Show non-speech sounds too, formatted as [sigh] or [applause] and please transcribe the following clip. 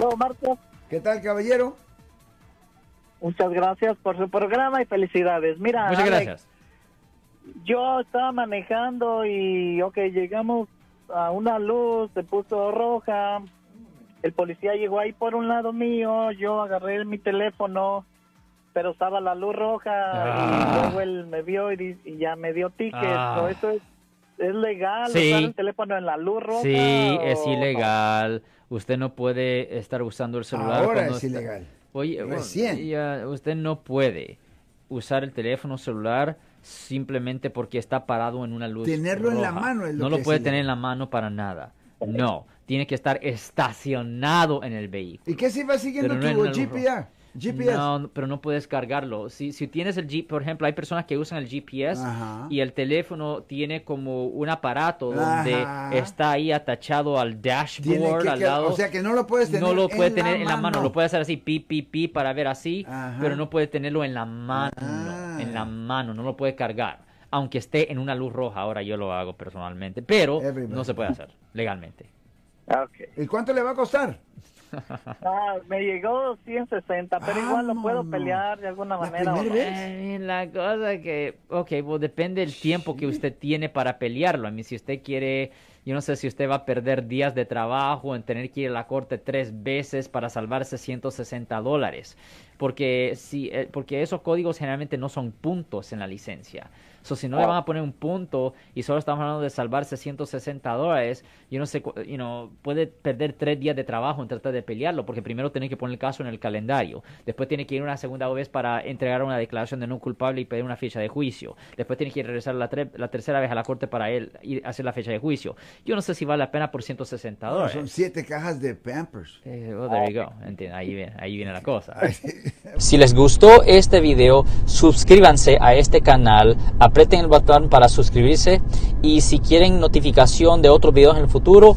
Hola, Marcos. ¿Qué tal, caballero? Muchas gracias por su programa y felicidades. Mira, Muchas Alex, gracias. yo estaba manejando y, ok, llegamos a una luz, se puso roja. El policía llegó ahí por un lado mío, yo agarré mi teléfono, pero estaba la luz roja Ah. y luego él me vio y, ya me dio ticket. Ah. So, ¿Eso es, es legal Sí. usar el teléfono en la luz roja? Sí, es ilegal. Usted no puede estar usando el celular. Ahora cuando es está- ilegal. Oye, bueno, Recién. ya, usted no puede usar el teléfono celular simplemente porque está parado en una luz. Tenerlo en la mano es lo No que lo puede tener en la mano para nada. No, tiene que estar estacionado en el vehículo. ¿Y qué si va siguiendo no tu GPS? GPS. No, pero no puedes cargarlo. Si, si tienes el G, por ejemplo, hay personas que usan el GPS Ajá. y el teléfono tiene como un aparato donde Ajá. está ahí atachado al dashboard que al lado. o sea que no lo puedes tener no lo en puede la tener en la mano, mano. lo puede hacer así, pi, pi, pi, para ver así, Ajá. pero no puede tenerlo en la mano, Ah. en la mano, no lo puede cargar. Aunque esté en una luz roja, ahora yo lo hago personalmente, pero Everybody. no se puede hacer legalmente. Ah. ¿Y cuánto le va a costar? [laughs] Ah, me llegó 160, pero igual lo puedo pelear de alguna La manera. vez. Eh, la cosa que, ok, pues depende del tiempo que usted tiene para pelearlo. A mí, si usted quiere, yo no sé si usted va a perder días de trabajo en tener que ir a la corte tres veces para salvarse 160 dólares. Porque, si, eh, porque esos códigos generalmente no son puntos en la licencia. So, si no le van a poner un punto y solo estamos hablando de salvarse 160 dólares, yo no sé, you know, puede perder tres días de trabajo en tratar de pelearlo, porque primero tiene que poner el caso en el calendario, después tiene que ir una segunda vez para entregar una declaración de no culpable y pedir una fecha de juicio, después tiene que regresar la, la tercera vez a la corte para él y hacer la fecha de juicio. Yo no sé si vale la pena por 160 No, dólares. son siete cajas de Pampers. Eh, well, there you go. Ahí viene, ahí viene la cosa. [laughs] Si les gustó este video, suscríbanse a este canal, aprieten el botón para suscribirse y si quieren notificación de otros videos en el futuro,